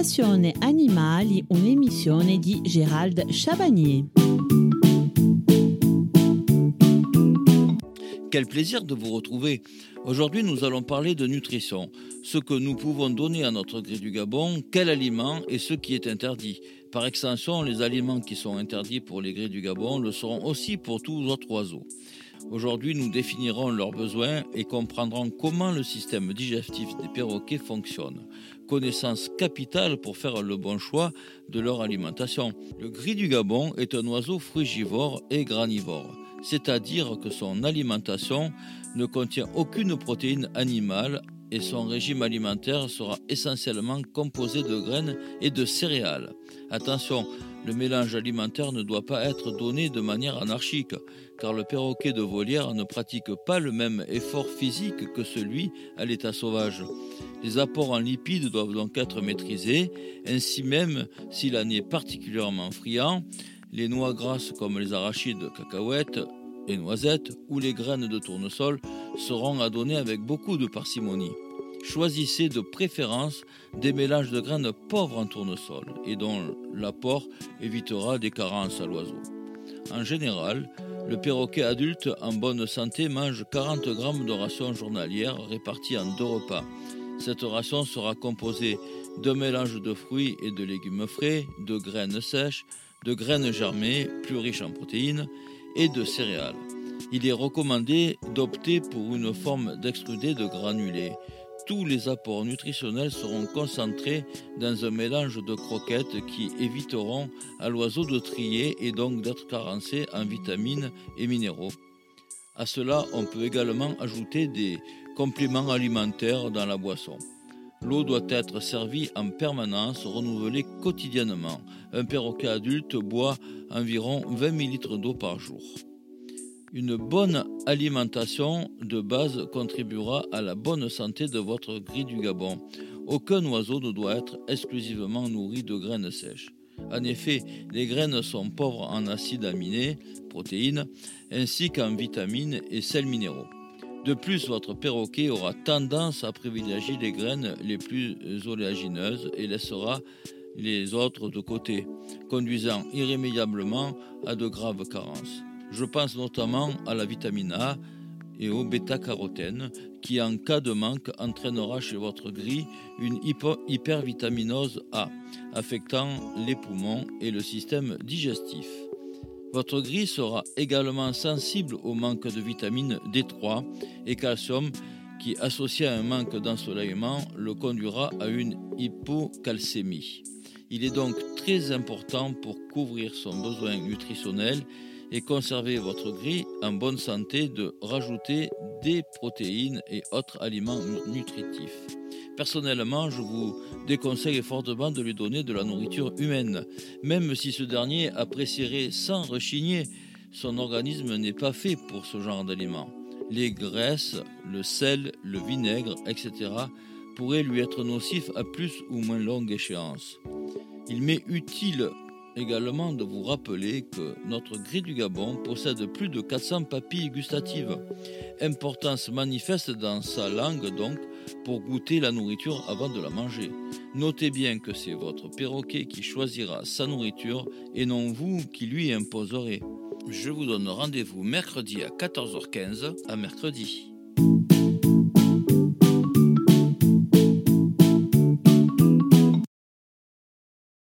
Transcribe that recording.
Passione Animali, un'emissione di Gérald Chabagnier. Quel plaisir de vous retrouver. Aujourd'hui, nous allons parler de nutrition, ce que nous pouvons donner à notre gré du Gabon, quel aliment et ce qui est interdit. Par extension, les aliments qui sont interdits pour les grés du Gabon le seront aussi pour tous autres oiseaux. Aujourd'hui, nous définirons leurs besoins et comprendrons comment le système digestif des perroquets fonctionne. Connaissance capitale pour faire le bon choix de leur alimentation. Le gris du Gabon est un oiseau frugivore et granivore c'est-à-dire que son alimentation ne contient aucune protéine animale et son régime alimentaire sera essentiellement composé de graines et de céréales. Attention, le mélange alimentaire ne doit pas être donné de manière anarchique, car le perroquet de volière ne pratique pas le même effort physique que celui à l'état sauvage. Les apports en lipides doivent donc être maîtrisés, ainsi même s'il en est particulièrement friand, les noix grasses comme les arachides, cacahuètes et noisettes ou les graines de tournesol seront à donner avec beaucoup de parcimonie. Choisissez de préférence des mélanges de graines pauvres en tournesol et dont l'apport évitera des carences à l'oiseau. En général, le perroquet adulte en bonne santé mange 40 grammes de ration journalière répartie en deux repas. Cette ration sera composée d'un mélange de fruits et de légumes frais, de graines sèches, de graines germées, plus riches en protéines, et de céréales. Il est recommandé d'opter pour une forme d'extrudé de granulés. Tous les apports nutritionnels seront concentrés dans un mélange de croquettes qui éviteront à l'oiseau de trier et donc d'être carencé en vitamines et minéraux. À cela, on peut également ajouter des compléments alimentaires dans la boisson. L'eau doit être servie en permanence, renouvelée quotidiennement. Un perroquet adulte boit environ 20 ml d'eau par jour. Une bonne alimentation de base contribuera à la bonne santé de votre gris du Gabon. Aucun oiseau ne doit être exclusivement nourri de graines sèches. En effet, les graines sont pauvres en acides aminés, protéines, ainsi qu'en vitamines et sels minéraux. De plus, votre perroquet aura tendance à privilégier les graines les plus oléagineuses et laissera les autres de côté, conduisant irrémédiablement à de graves carences. Je pense notamment à la vitamine A et au bêta-carotène, qui en cas de manque entraînera chez votre gris une hypervitaminose A, affectant les poumons et le système digestif. Votre gris sera également sensible au manque de vitamines D3 et calcium qui, associé à un manque d'ensoleillement, le conduira à une hypocalcémie. Il est donc très important pour couvrir son besoin nutritionnel et conserver votre gris en bonne santé de rajouter des protéines et autres aliments nutritifs. Personnellement, je vous déconseille fortement de lui donner de la nourriture humaine, même si ce dernier apprécierait sans rechigner. Son organisme n'est pas fait pour ce genre d'aliments. Les graisses, le sel, le vinaigre, etc. pourraient lui être nocifs à plus ou moins longue échéance. Il m'est utile également de vous rappeler que notre gris du Gabon possède plus de 400 papilles gustatives. Importance manifeste dans sa langue donc pour goûter la nourriture avant de la manger. Notez bien que c'est votre perroquet qui choisira sa nourriture et non vous qui lui imposerez. Je vous donne rendez-vous mercredi à 14h15 à mercredi.